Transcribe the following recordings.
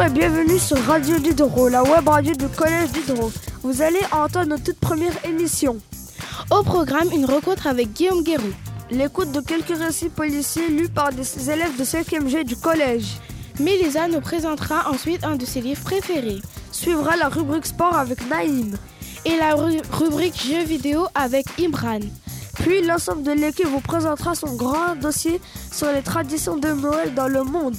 Bonjour et bienvenue sur Radio Diderot, la web radio du Collège Diderot. Vous allez entendre notre toute première émission. Au programme, une rencontre avec Guillaume Guérou. L'écoute de quelques récits policiers lus par des élèves de 5e G du collège. Mélisa nous présentera ensuite un de ses livres préférés. Suivra la rubrique sport avec Naïm. Et la rubrique jeux vidéo avec Imran. Puis l'ensemble de l'équipe vous présentera son grand dossier sur les traditions de Noël dans le monde.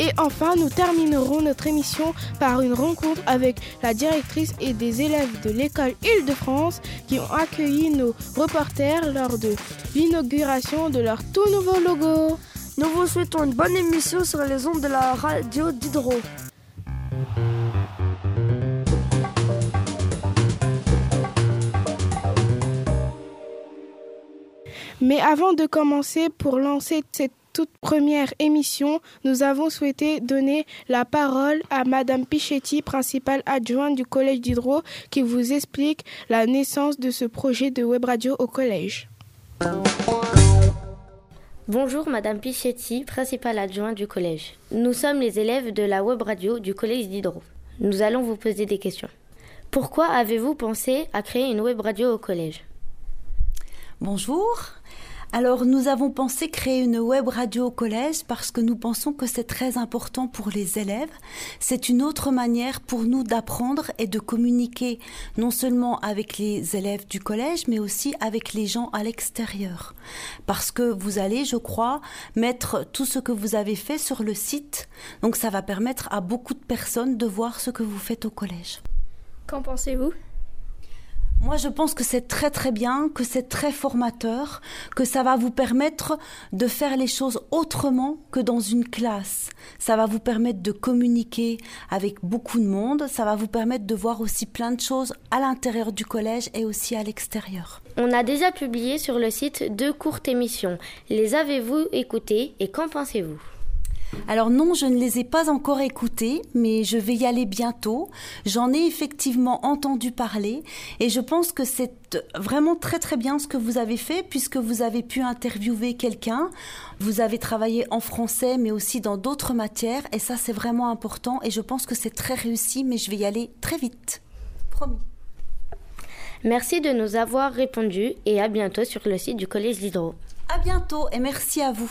Et enfin, nous terminerons notre émission par une rencontre avec la directrice et des élèves de l'école Île-de-France qui ont accueilli nos reporters lors de l'inauguration de leur tout nouveau logo. Nous vous souhaitons une bonne émission sur les ondes de la radio d'Hydro. Mais avant de commencer pour lancer cette toute première émission, nous avons souhaité donner la parole à Madame Pichetti, principale adjointe du Collège d'Hydro, qui vous explique la naissance de ce projet de web radio au collège. Bonjour Madame Pichetti, principale adjointe du collège. Nous sommes les élèves de la web radio du Collège d'Hydro. Nous allons vous poser des questions. Pourquoi avez-vous pensé à créer une web radio au collège? Bonjour. Alors nous avons pensé créer une web radio au collège parce que nous pensons que c'est très important pour les élèves. C'est une autre manière pour nous d'apprendre et de communiquer non seulement avec les élèves du collège mais aussi avec les gens à l'extérieur. Parce que vous allez, je crois, mettre tout ce que vous avez fait sur le site. Donc ça va permettre à beaucoup de personnes de voir ce que vous faites au collège. Qu'en pensez-vous? Moi, je pense que c'est très très bien, que c'est très formateur, que ça va vous permettre de faire les choses autrement que dans une classe. Ça va vous permettre de communiquer avec beaucoup de monde, ça va vous permettre de voir aussi plein de choses à l'intérieur du collège et aussi à l'extérieur. On a déjà publié sur le site deux courtes émissions. Les avez-vous écoutées et qu'en pensez-vous? Alors non, je ne les ai pas encore écoutés, mais je vais y aller bientôt. J'en ai effectivement entendu parler et je pense que c'est vraiment très très bien ce que vous avez fait puisque vous avez pu interviewer quelqu'un. Vous avez travaillé en français mais aussi dans d'autres matières et ça c'est vraiment important et je pense que c'est très réussi mais je vais y aller très vite. Promis. Merci de nous avoir répondu et à bientôt sur le site du Collège d'Hydro. À bientôt et merci à vous.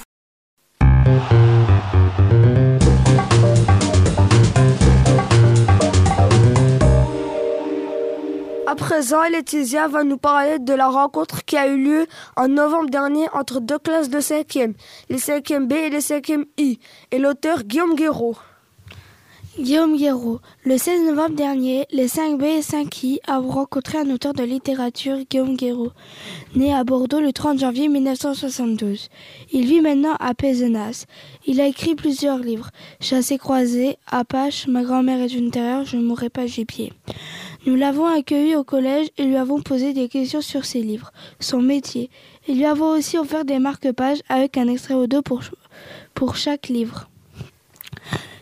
À présent, Laetitia va nous parler de la rencontre qui a eu lieu en novembre dernier entre deux classes de 5e, les 5e B et les 5e I, et l'auteur Guillaume Guéraud. Guillaume Guéraud. Le 16 novembre dernier, les 5B et 5I ont rencontré un auteur de littérature, Guillaume Guéraud, né à Bordeaux le 30 janvier 1972. Il vit maintenant à Pézenas. Il a écrit plusieurs livres. Chassé croisé, Apache, Ma grand-mère est une terreur, je mourrai pas pied. Nous l'avons accueilli au collège et lui avons posé des questions sur ses livres, son métier. Et lui avons aussi offert des marque-pages avec un extrait ou deux pour, pour chaque livre.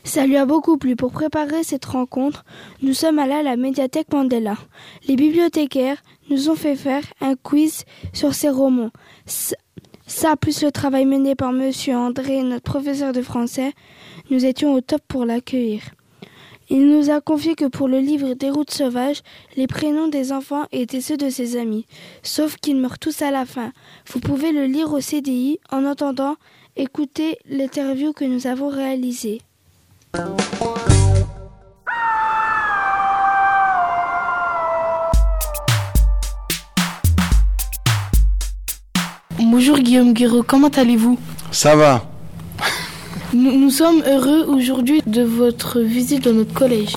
Ça lui a beaucoup plu. Pour préparer cette rencontre, nous sommes allés à la médiathèque Mandela. Les bibliothécaires nous ont fait faire un quiz sur ses romans. Ça, plus le travail mené par Monsieur André, notre professeur de français, nous étions au top pour l'accueillir. Il nous a confié que pour le livre Des routes sauvages, les prénoms des enfants étaient ceux de ses amis, sauf qu'ils meurent tous à la fin. Vous pouvez le lire au CDI en entendant écouter l'interview que nous avons réalisée. Bonjour Guillaume Guiraud, comment allez-vous? Ça va. Nous, sommes heureux aujourd'hui de votre visite dans notre collège.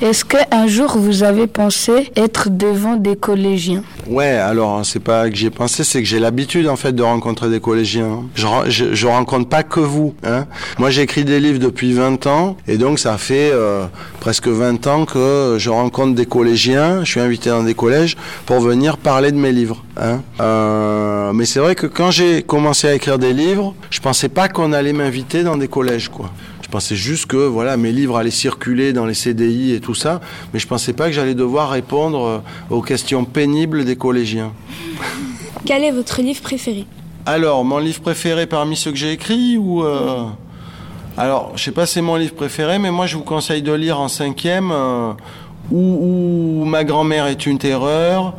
Est-ce qu'un jour vous avez pensé être devant des collégiens? Ouais, alors hein, c'est pas que j'ai pensé, c'est que j'ai l'habitude en fait de rencontrer des collégiens. Je, je, je rencontre pas que vous. Hein. Moi j'écris des livres depuis 20 ans et donc ça fait euh, presque 20 ans que je rencontre des collégiens. Je suis invité dans des collèges pour venir parler de mes livres. Hein. Euh, mais c'est vrai que quand j'ai commencé à écrire des livres, je pensais pas qu'on allait m'inviter dans des collèges quoi. Je pensais juste que voilà, mes livres allaient circuler dans les CDI et tout ça, mais je pensais pas que j'allais devoir répondre euh, aux questions pénibles des collégiens. Quel est votre livre préféré? Alors, mon livre préféré parmi ceux que j'ai écrits ou euh, Alors, je sais pas, c'est mon livre préféré, mais moi, je vous conseille de lire en cinquième euh, ou, Ma grand-mère est une terreur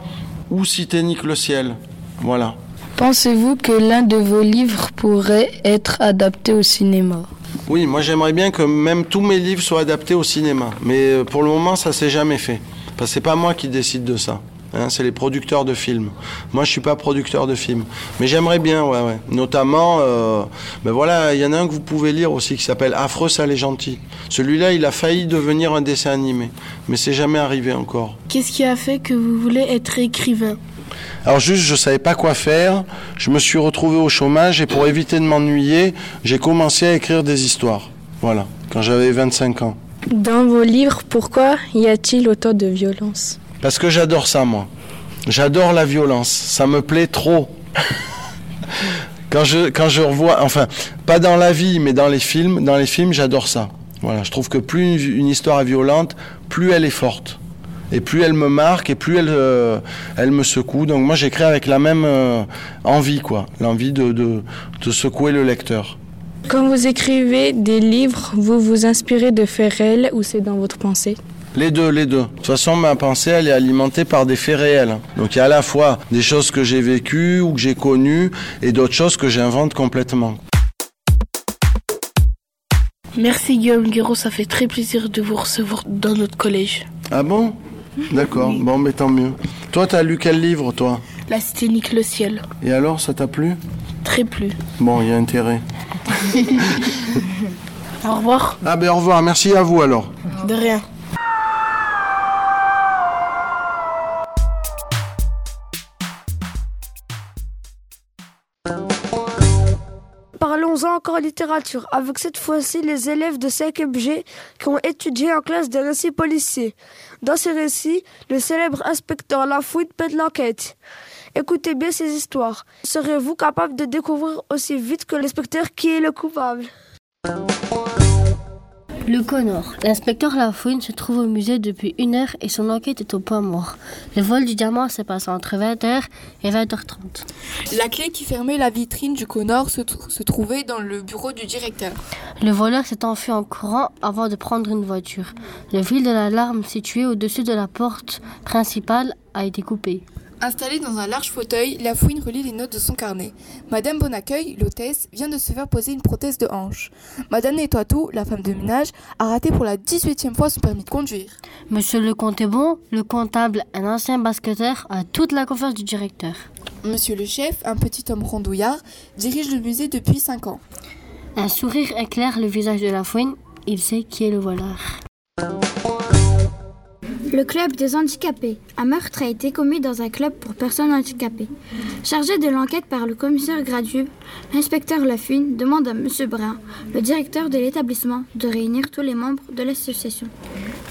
ou Si nique le ciel. Voilà. Pensez-vous que l'un de vos livres pourrait être adapté au cinéma? Oui, moi j'aimerais bien que même tous mes livres soient adaptés au cinéma. Mais euh, pour le moment, ça s'est jamais fait. Parce que c'est pas moi qui décide de ça. Hein, c'est les producteurs de films. Moi, je suis pas producteur de films, mais j'aimerais bien, ouais, ouais. Notamment, euh, ben voilà, il y en a un que vous pouvez lire aussi qui s'appelle Affreux, sale et gentil. Celui-là, il a failli devenir un dessin animé, mais c'est jamais arrivé encore. Qu'est-ce qui a fait que vous voulez être écrivain? Alors juste, je savais pas quoi faire. Je me suis retrouvé au chômage et pour éviter de m'ennuyer, j'ai commencé à écrire des histoires. Voilà, quand j'avais 25 ans. Dans vos livres, pourquoi y a-t-il autant de violence? Parce que j'adore ça, moi. J'adore la violence. Ça me plaît trop. quand, je, quand je revois, enfin, pas dans la vie, mais dans les films, dans les films, j'adore ça. Voilà, je trouve que plus une, histoire est violente, plus elle est forte. Et plus elle me marque, et plus elle, euh, elle me secoue. Donc moi, j'écris avec la même euh, envie, quoi. L'envie de, de, de secouer le lecteur. Quand vous écrivez des livres, vous vous inspirez de faits réels ou c'est dans votre pensée? Les deux, les deux. De toute façon, ma pensée, elle est alimentée par des faits réels. Donc il y a à la fois des choses que j'ai vécues ou que j'ai connues et d'autres choses que j'invente complètement. Merci Guillaume Guéraud, ça fait très plaisir de vous recevoir dans notre collège. Ah bon? D'accord, bon, mais tant mieux. Toi, t'as lu quel livre, toi? La Cité nique le ciel. Et alors, ça t'a plu? Très plu. Bon, il y a intérêt. au revoir. Ah ben au revoir, merci à vous alors. De rien. Parlons-en encore littérature, avec cette fois-ci les élèves de 5 G qui ont étudié en classe des récits policiers. Dans ces récits, le célèbre inspecteur Lafouine pète l'enquête. Écoutez bien ces histoires. Serez-vous capable de découvrir aussi vite que l'inspecteur qui est le coupable? Le Connor. L'inspecteur Lafouine se trouve au musée depuis une heure et son enquête est au point mort. Le vol du diamant s'est passé entre 20h et 20h30. La clé qui fermait la vitrine du Connor se, se trouvait dans le bureau du directeur. Le voleur s'est enfui en courant avant de prendre une voiture. Le fil de l'alarme situé au-dessus de la porte principale a été coupé. Installée dans un large fauteuil, la fouine relit les notes de son carnet. Madame Bonaccueil, l'hôtesse, vient de se faire poser une prothèse de hanche. Madame Nettoitou, la femme de ménage, a raté pour la 18e fois son permis de conduire. Monsieur le comte est bon, le comptable, un ancien basketteur, a toute la confiance du directeur. Monsieur le chef, un petit homme rondouillard, dirige le musée depuis 5 ans. Un sourire éclaire le visage de la fouine, il sait qui est le voleur. Le club des handicapés. Un meurtre a été commis dans un club pour personnes handicapées. Chargé de l'enquête par le commissaire Gradu, l'inspecteur Lafune demande à M. Brun, le directeur de l'établissement, de réunir tous les membres de l'association.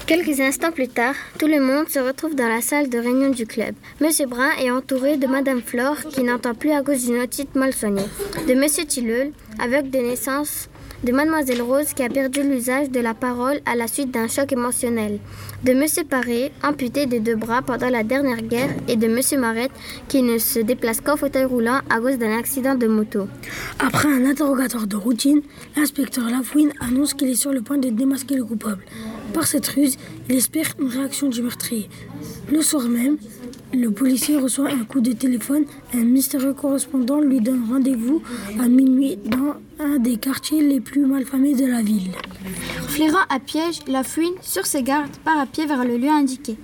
Quelques instants plus tard, tout le monde se retrouve dans la salle de réunion du club. M. Brun est entouré de Mme Flore, qui n'entend plus à cause d'une otite mal soignée, de M. Tilleul, aveugle de naissance, de Mademoiselle Rose qui a perdu l'usage de la parole à la suite d'un choc émotionnel, de Monsieur Paré, amputé des deux bras pendant la dernière guerre, et de Monsieur Marette qui ne se déplace qu'en fauteuil roulant à cause d'un accident de moto. Après un interrogatoire de routine, l'inspecteur Lafouine annonce qu'il est sur le point de démasquer le coupable. Par cette ruse, il espère une réaction du meurtrier. Le soir même, le policier reçoit un coup de téléphone. Un mystérieux correspondant lui donne rendez-vous à minuit dans un des quartiers les plus malfamés de la ville. Flairant à piège, la fouine, sur ses gardes, part à pied vers le lieu indiqué.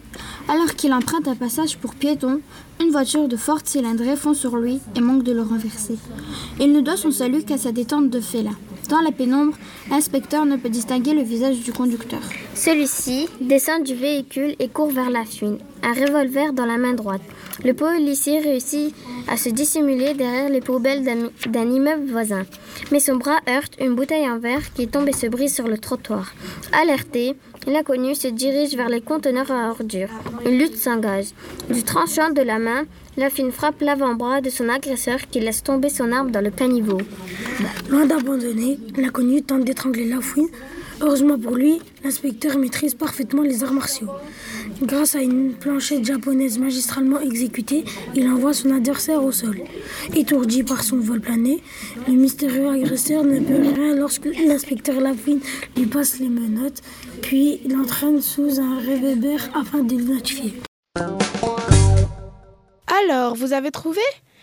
Alors qu'il emprunte un passage pour piétons, une voiture de forte cylindrée fond sur lui et manque de le renverser. Il ne doit son salut qu'à sa détente de félin. Dans la pénombre, l'inspecteur ne peut distinguer le visage du conducteur. Celui-ci descend du véhicule et court vers la fuite, un revolver dans la main droite. Le policier réussit à se dissimuler derrière les poubelles d'un immeuble voisin. Mais son bras heurte une bouteille en verre qui tombe et se brise sur le trottoir. Alerté, l'inconnu se dirige vers les conteneurs à ordures. Une lutte s'engage. Du tranchant de la main, la fine frappe l'avant-bras de son agresseur qui laisse tomber son arme dans le caniveau. Loin d'abandonner, l'inconnu tente d'étrangler la fouine, Heureusement pour lui, l'inspecteur maîtrise parfaitement les arts martiaux. Grâce à une planchette japonaise magistralement exécutée, il envoie son adversaire au sol. Étourdi par son vol plané, le mystérieux agresseur ne peut rien lorsque l'inspecteur Lafine lui passe les menottes, puis l'entraîne sous un réverbère afin de l'identifier. Alors, vous avez trouvé?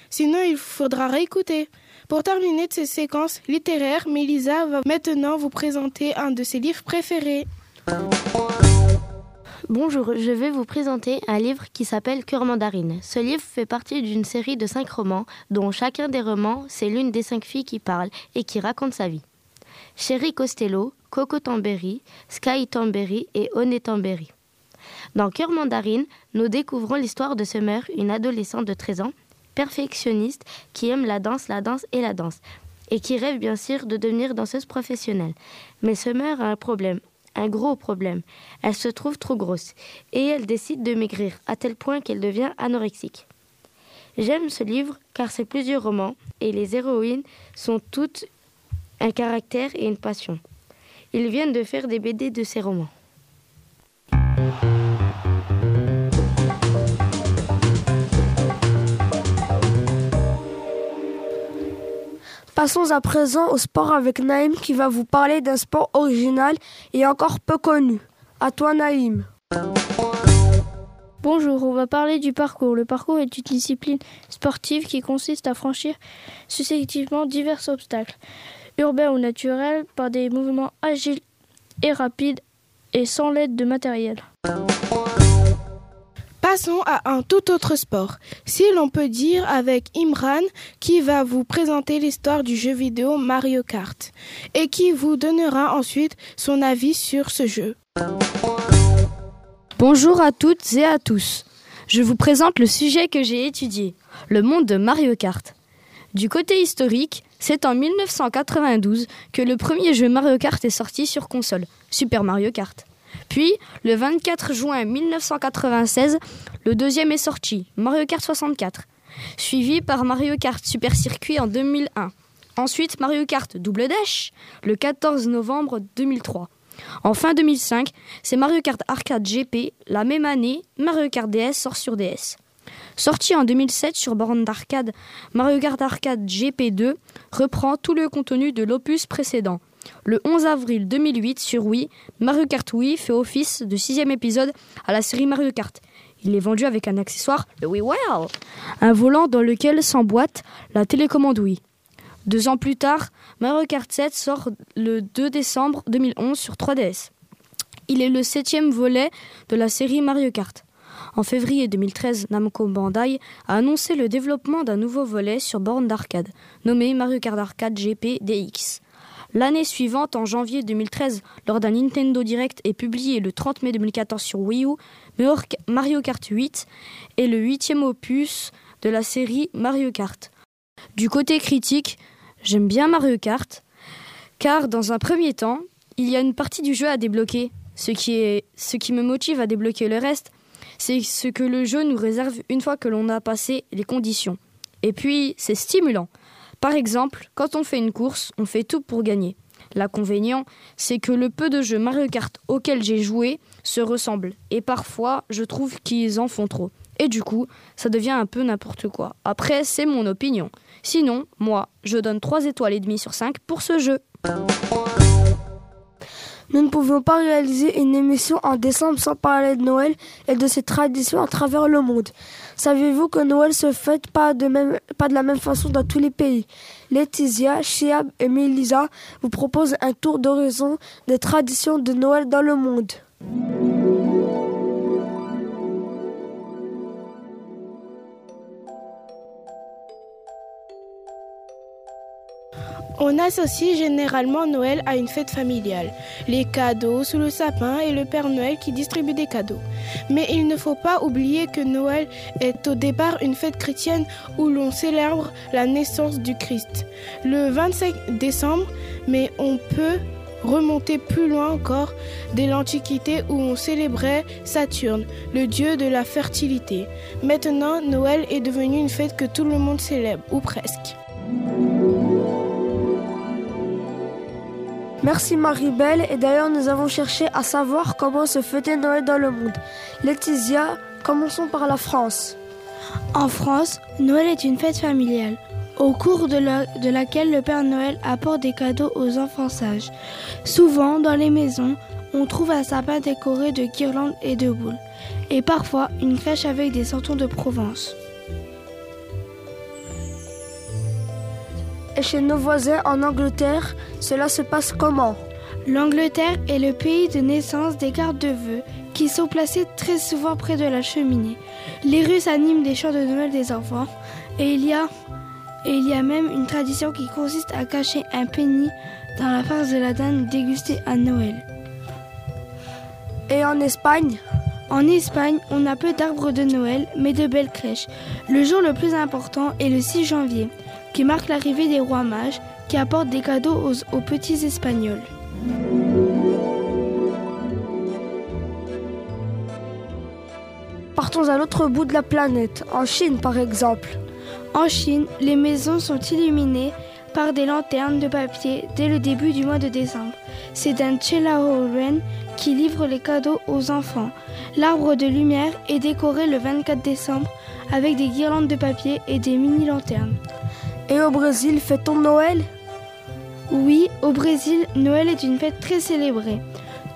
Sinon, il faudra réécouter. Pour terminer de cette séquence littéraire, Mélisa va maintenant vous présenter un de ses livres préférés. Bonjour, je vais vous présenter un livre qui s'appelle Cœur mandarine. Ce livre fait partie d'une série de cinq romans, dont chacun des romans, c'est l'une des cinq filles qui parle et qui raconte sa vie. Chéri Costello, Coco Tamberi, Sky Tamberi et Oné Tamberi. Dans Cœur mandarine, nous découvrons l'histoire de Summer, une adolescente de 13 ans, perfectionniste qui aime la danse, la danse et la danse, et qui rêve bien sûr de devenir danseuse professionnelle. Mais Summer a un problème, un gros problème. Elle se trouve trop grosse, et elle décide de maigrir, à tel point qu'elle devient anorexique. J'aime ce livre car c'est plusieurs romans, et les héroïnes sont toutes un caractère et une passion. Ils viennent de faire des BD de ces romans. Passons à présent au sport avec Naïm qui va vous parler d'un sport original et encore peu connu. À toi Naïm. Bonjour, on va parler du parcours. Le parcours est une discipline sportive qui consiste à franchir successivement divers obstacles, urbains ou naturels, par des mouvements agiles et rapides et sans l'aide de matériel. Passons à un tout autre sport, si l'on peut dire avec Imran qui va vous présenter l'histoire du jeu vidéo Mario Kart et qui vous donnera ensuite son avis sur ce jeu. Bonjour à toutes et à tous. Je vous présente le sujet que j'ai étudié, le monde de Mario Kart. Du côté historique, c'est en 1992 que le premier jeu Mario Kart est sorti sur console, Super Mario Kart. Puis, le 24 juin 1996, le deuxième est sorti, Mario Kart 64, suivi par Mario Kart Super Circuit en 2001. Ensuite, Mario Kart Double Dash, le 14 novembre 2003. En fin 2005, c'est Mario Kart Arcade GP. La même année, Mario Kart DS sort sur DS. Sorti en 2007 sur borne d'arcade, Mario Kart Arcade GP2 reprend tout le contenu de l'opus précédent. Le 11 avril 2008 sur Wii, Mario Kart Wii fait office de sixième épisode à la série Mario Kart. Il est vendu avec un accessoire, le Wii un volant dans lequel s'emboîte la télécommande Wii. Deux ans plus tard, Mario Kart 7 sort le 2 décembre 2011 sur 3DS. Il est le septième volet de la série Mario Kart. En février 2013, Namco Bandai a annoncé le développement d'un nouveau volet sur borne d'arcade, nommé Mario Kart Arcade GP DX. L'année suivante, en janvier 2013, lors d'un Nintendo Direct et publié le 30 mai 2014 sur Wii U, Mario Kart 8 est le huitième opus de la série Mario Kart. Du côté critique, j'aime bien Mario Kart, car dans un premier temps, il y a une partie du jeu à débloquer. Ce qui, est, ce qui me motive à débloquer le reste, c'est ce que le jeu nous réserve une fois que l'on a passé les conditions. Et puis, c'est stimulant. Par exemple, quand on fait une course, on fait tout pour gagner. L'inconvénient, c'est que le peu de jeux Mario Kart auxquels j'ai joué se ressemblent. Et parfois, je trouve qu'ils en font trop. Et du coup, ça devient un peu n'importe quoi. Après, c'est mon opinion. Sinon, moi, je donne 3 étoiles et demie sur 5 pour ce jeu. Nous ne pouvons pas réaliser une émission en décembre sans parler de Noël et de ses traditions à travers le monde. Savez-vous que Noël se fête pas de, la même façon dans tous les pays? Laetitia, Chiab et Melisa vous proposent un tour d'horizon des traditions de Noël dans le monde. On associe généralement Noël à une fête familiale, les cadeaux sous le sapin et le Père Noël qui distribue des cadeaux. Mais il ne faut pas oublier que Noël est au départ une fête chrétienne où l'on célèbre la naissance du Christ. Le 25 décembre, mais on peut remonter plus loin encore dès l'Antiquité où on célébrait Saturne, le dieu de la fertilité. Maintenant, Noël est devenu une fête que tout le monde célèbre, ou presque. Merci Marie-Belle et d'ailleurs nous avons cherché à savoir comment se fêtait Noël dans le monde. Laetitia, commençons par la France. En France, Noël est une fête familiale, au cours de, laquelle le Père Noël apporte des cadeaux aux enfants sages. Souvent, dans les maisons, on trouve un sapin décoré de guirlandes et de boules, et parfois une crèche avec des santons de Provence. Et chez nos voisins en Angleterre, cela se passe comment? L'Angleterre est le pays de naissance des cartes de vœux qui sont placées très souvent près de la cheminée. Les Russes animent des chants de Noël des enfants et il y a, et il y a même une tradition qui consiste à cacher un penny dans la farce de la dinde dégustée à Noël. Et en Espagne? En Espagne, on a peu d'arbres de Noël, mais de belles crèches. Le jour le plus important est le 6 janvier qui marque l'arrivée des rois mages qui apportent des cadeaux aux, aux petits Espagnols. Partons à l'autre bout de la planète, en Chine par exemple. En Chine, les maisons sont illuminées par des lanternes de papier dès le début du mois de décembre. C'est un Chelao Ren qui livre les cadeaux aux enfants. L'arbre de lumière est décoré le 24 décembre avec des guirlandes de papier et des mini-lanternes. Et au Brésil, fait-on Noël? Oui, au Brésil, Noël est une fête très célébrée.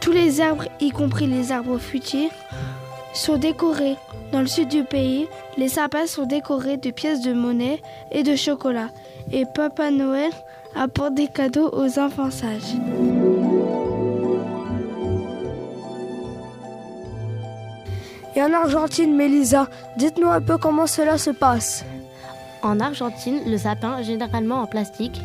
Tous les arbres, y compris les arbres fruitiers, sont décorés. Dans le sud du pays, les sapins sont décorés de pièces de monnaie et de chocolat. Et Papa Noël apporte des cadeaux aux enfants sages. Et en Argentine, Mélisa, dites-nous un peu comment cela se passe. En Argentine, le sapin, généralement en plastique,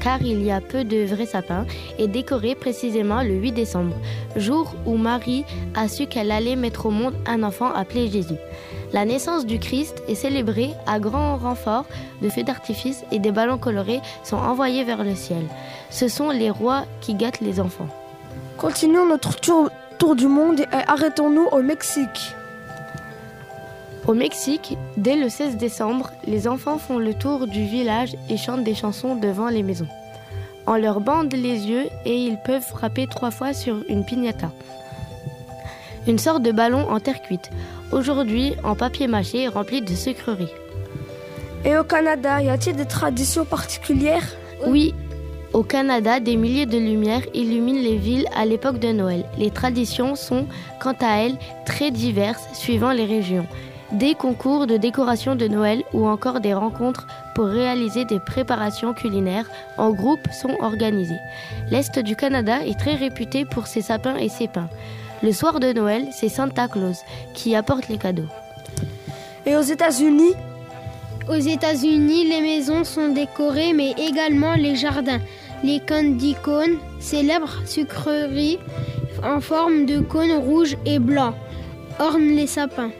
car il y a peu de vrais sapins, est décoré précisément le 8 décembre, jour où Marie a su qu'elle allait mettre au monde un enfant appelé Jésus. La naissance du Christ est célébrée à grand renfort de feux d'artifice et des ballons colorés sont envoyés vers le ciel. Ce sont les rois qui gâtent les enfants. Continuons notre tour, tour du monde et arrêtons-nous au Mexique. Au Mexique, dès le 16 décembre, les enfants font le tour du village et chantent des chansons devant les maisons. On leur bande les yeux et ils peuvent frapper trois fois sur une piñata. Une sorte de ballon en terre cuite, aujourd'hui en papier mâché rempli de sucreries. Et au Canada, y a-t-il des traditions particulières? Oui, au Canada, des milliers de lumières illuminent les villes à l'époque de Noël. Les traditions sont, quant à elles, très diverses suivant les régions des concours de décoration de Noël ou encore des rencontres pour réaliser des préparations culinaires en groupe sont organisées. L'Est du Canada est très réputé pour ses sapins et ses pins. Le soir de Noël, c'est Santa Claus qui apporte les cadeaux. Et aux États-Unis? Aux États-Unis, les maisons sont décorées mais également les jardins. Les candy cones, célèbres sucreries en forme de cônes rouges et blancs, ornent les sapins.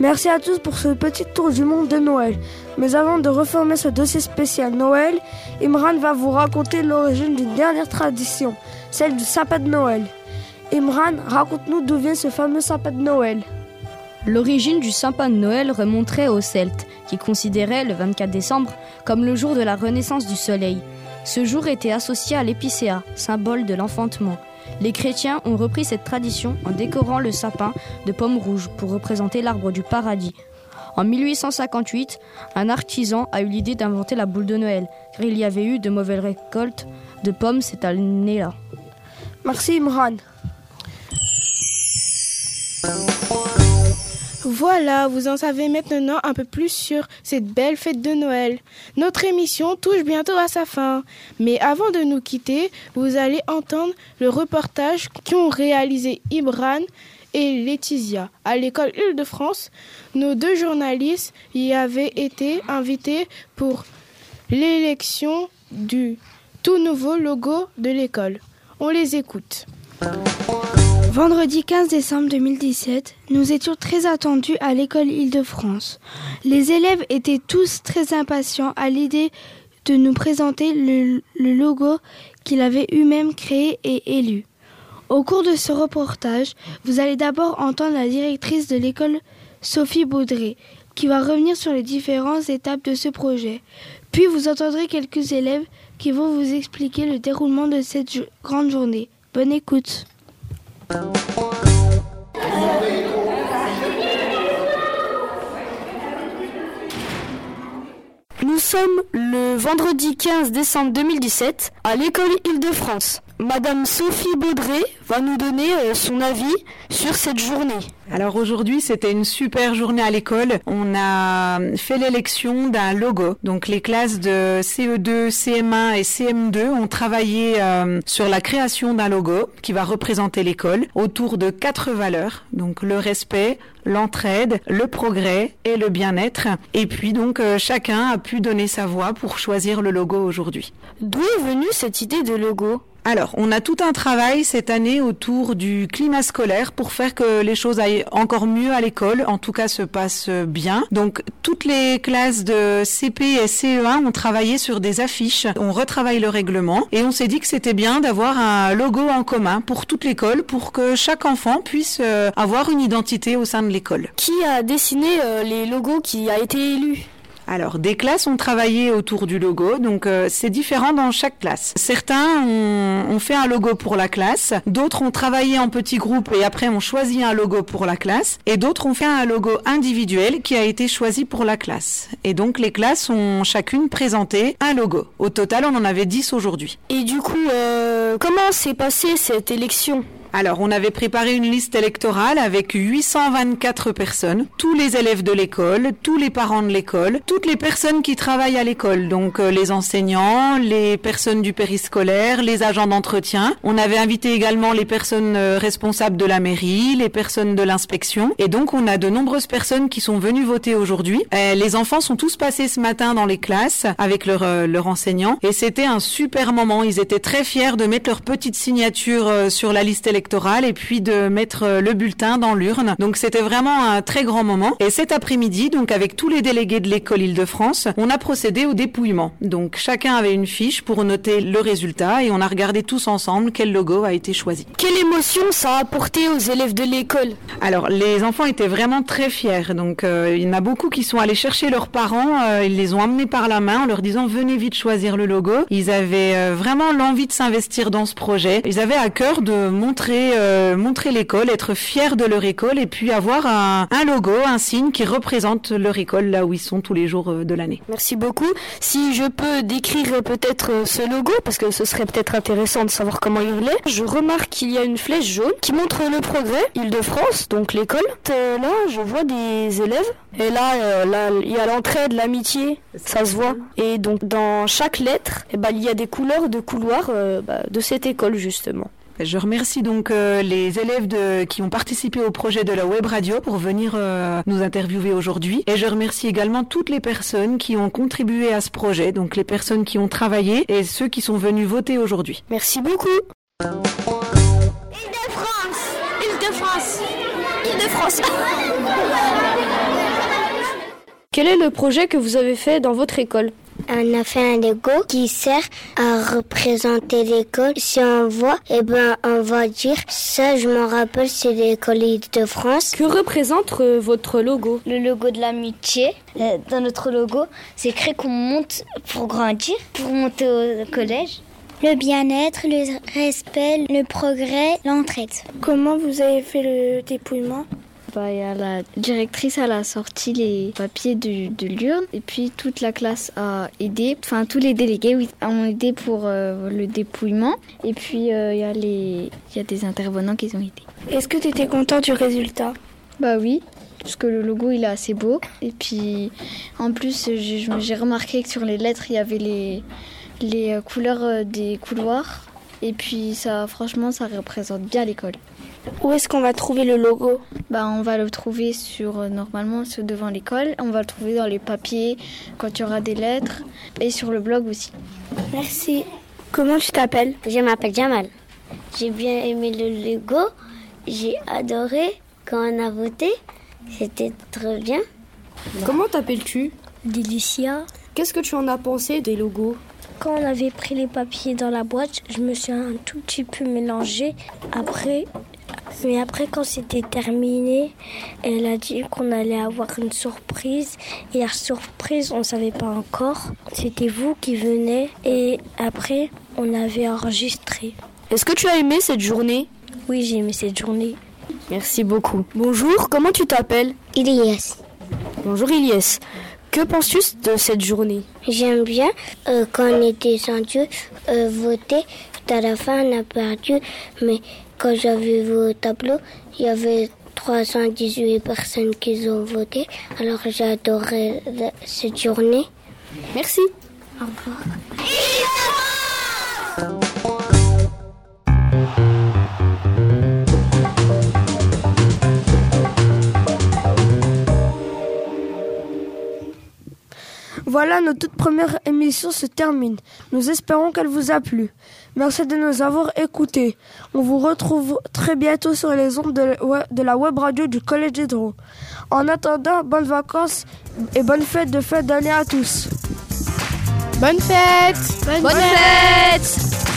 Merci à tous pour ce petit tour du monde de Noël. Mais avant de reformer ce dossier spécial Noël, Imran va vous raconter l'origine d'une dernière tradition, celle du sapin de Noël. Imran, raconte-nous d'où vient ce fameux sapin de Noël. L'origine du sapin de Noël remonterait aux Celtes, qui considéraient le 24 décembre comme le jour de la renaissance du soleil. Ce jour était associé à l'épicéa, symbole de l'enfantement. Les chrétiens ont repris cette tradition en décorant le sapin de pommes rouges pour représenter l'arbre du paradis. En 1858, un artisan a eu l'idée d'inventer la boule de Noël, car il y avait eu de mauvaises récoltes de pommes cette année-là. Merci Imran. Voilà, vous en savez maintenant un peu plus sur cette belle fête de Noël. Notre émission touche bientôt à sa fin. Mais avant de nous quitter, vous allez entendre le reportage qu'ont réalisé Ibran et Laetitia à l'école Île-de-France. Nos deux journalistes y avaient été invités pour l'élection du tout nouveau logo de l'école. On les écoute. Vendredi 15 décembre 2017, nous étions très attendus à l'école Île-de-France. Les élèves étaient tous très impatients à l'idée de nous présenter le, logo qu'il avait eux-mêmes créé et élu. Au cours de ce reportage, vous allez d'abord entendre la directrice de l'école, Sophie Baudré, qui va revenir sur les différentes étapes de ce projet. Puis vous entendrez quelques élèves qui vont vous expliquer le déroulement de cette grande journée. Bonne écoute. Nous sommes le vendredi 15 décembre 2017 à l'école Île-de-France. Madame Sophie Baudré va nous donner euh, son avis sur cette journée. Alors aujourd'hui, c'était une super journée à l'école. On a fait l'élection d'un logo. Donc les classes de CE2, CM1 et CM2 ont travaillé euh, sur la création d'un logo qui va représenter l'école autour de quatre valeurs. Donc le respect, l'entraide, le progrès et le bien-être. Et puis donc euh, chacun a pu donner sa voix pour choisir le logo aujourd'hui. D'où est venue cette idée de logo? Alors, on a tout un travail cette année autour du climat scolaire pour faire que les choses aillent encore mieux à l'école, en tout cas se passent bien. Donc, toutes les classes de CP et CE1 ont travaillé sur des affiches, on retravaille le règlement et on s'est dit que c'était bien d'avoir un logo en commun pour toute l'école pour que chaque enfant puisse euh, avoir une identité au sein de l'école. Qui a dessiné euh, les logos qui a été élu? Alors, des classes ont travaillé autour du logo, donc euh, c'est différent dans chaque classe. Certains ont, fait un logo pour la classe, d'autres ont travaillé en petits groupes et après ont choisi un logo pour la classe, et d'autres ont fait un logo individuel qui a été choisi pour la classe. Et donc les classes ont chacune présenté un logo. Au total, on en avait 10 aujourd'hui. Et du coup, euh, comment s'est passée cette élection? Alors, on avait préparé une liste électorale avec 824 personnes, tous les élèves de l'école, tous les parents de l'école, toutes les personnes qui travaillent à l'école, donc euh, les enseignants, les personnes du périscolaire, les agents d'entretien. On avait invité également les personnes euh, responsables de la mairie, les personnes de l'inspection, et donc on a de nombreuses personnes qui sont venues voter aujourd'hui. Euh, les enfants sont tous passés ce matin dans les classes avec leurs leur enseignants, et c'était un super moment. Ils étaient très fiers de mettre leur petite signature sur la liste électorale et puis de mettre euh, le bulletin dans l'urne. Donc c'était vraiment un très grand moment. Et cet après-midi, donc avec tous les délégués de l'école Île-de-France, on a procédé au dépouillement. Donc chacun avait une fiche pour noter le résultat et on a regardé tous ensemble quel logo a été choisi. Quelle émotion ça a apporté aux élèves de l'école Alors les enfants étaient vraiment très fiers. Donc euh, il y en a beaucoup qui sont allés chercher leurs parents, euh, ils les ont emmenés par la main en leur disant venez vite choisir le logo. Ils avaient vraiment l'envie de s'investir dans ce projet. Ils avaient à cœur de montrer euh, montrer l'école, être fiers de leur école et puis avoir un, logo, un signe qui représente leur école là où ils sont tous les jours euh, de l'année. Merci beaucoup. Si je peux décrire peut-être euh, ce logo, parce que ce serait peut-être intéressant de savoir comment il est, je remarque qu'il y a une flèche jaune qui montre le progrès, Île-de-France, donc l'école. là, je vois des élèves. Et là, là il y a l'entraide, l'amitié, ça se voit. Et donc, dans chaque lettre, eh ben, il y a des couleurs de couloirs bah, de cette école, justement. Je remercie donc euh, les élèves de, qui ont participé au projet de la web radio pour venir euh, nous interviewer aujourd'hui. Et je remercie également toutes les personnes qui ont contribué à ce projet, donc les personnes qui ont travaillé et ceux qui sont venus voter aujourd'hui. Merci beaucoup. Île-de-France Île-de-France Île-de-France Quel est le projet que vous avez fait dans votre école? On a fait un Lego qui sert à représenter l'école. Si on voit, eh ben, on va dire ça, je m'en rappelle, c'est l'école de France. Que représente euh, votre logo? Le logo de l'amitié. Euh, dans notre logo, c'est écrit qu'on monte pour grandir, pour monter au collège. Le bien-être, le respect, le progrès, l'entraide. Comment vous avez fait le dépouillement? Bah, y a la directrice, elle a sorti les papiers de, de l'urne. Et puis toute la classe a aidé, enfin tous les délégués oui, ont aidé pour euh, le dépouillement. Et puis il euh, y, a les, y a des intervenants qui ont aidé. Est-ce que tu étais content du résultat? Bah oui, parce que le logo il est assez beau. Et puis en plus j'ai remarqué que sur les lettres il y avait les, les euh, couleurs des couloirs. Et puis ça franchement ça représente bien l'école. Où est-ce qu'on va trouver le logo bah, On va le trouver sur, euh, normalement sur devant l'école. On va le trouver dans les papiers quand il y aura des lettres et sur le blog aussi. Merci. Comment tu t'appelles Je m'appelle Jamal. J'ai bien aimé le logo. J'ai adoré quand on a voté. C'était très bien. Comment t'appelles-tu Délicia. Qu'est-ce que tu en as pensé des logos quand on avait pris les papiers dans la boîte, je me suis un tout petit peu mélangée. Après, Mais après, quand c'était terminé, elle a dit qu'on allait avoir une surprise. Et la surprise, on ne savait pas encore. C'était vous qui venez. Et après, on avait enregistré. Est-ce que tu as aimé cette journée? Oui, j'ai aimé cette journée. Merci beaucoup. Bonjour, comment tu t'appelles? Ilias. Bonjour Ilias. Que penses-tu de cette journée? J'aime bien euh, quand on est descendu euh, voter. À la fin, on a perdu, mais quand j'avais vu au tableau, il y avait 318 personnes qui ont voté. Alors j'ai adoré cette journée. Merci. Au revoir. Voilà, notre toute première émission se termine. Nous espérons qu'elle vous a plu. Merci de nous avoir écoutés. On vous retrouve très bientôt sur les ondes de, la web radio du Collège d'Hydro. En attendant, bonnes vacances et bonne fête de fin d'année à tous. Bonne fête Bonne, fête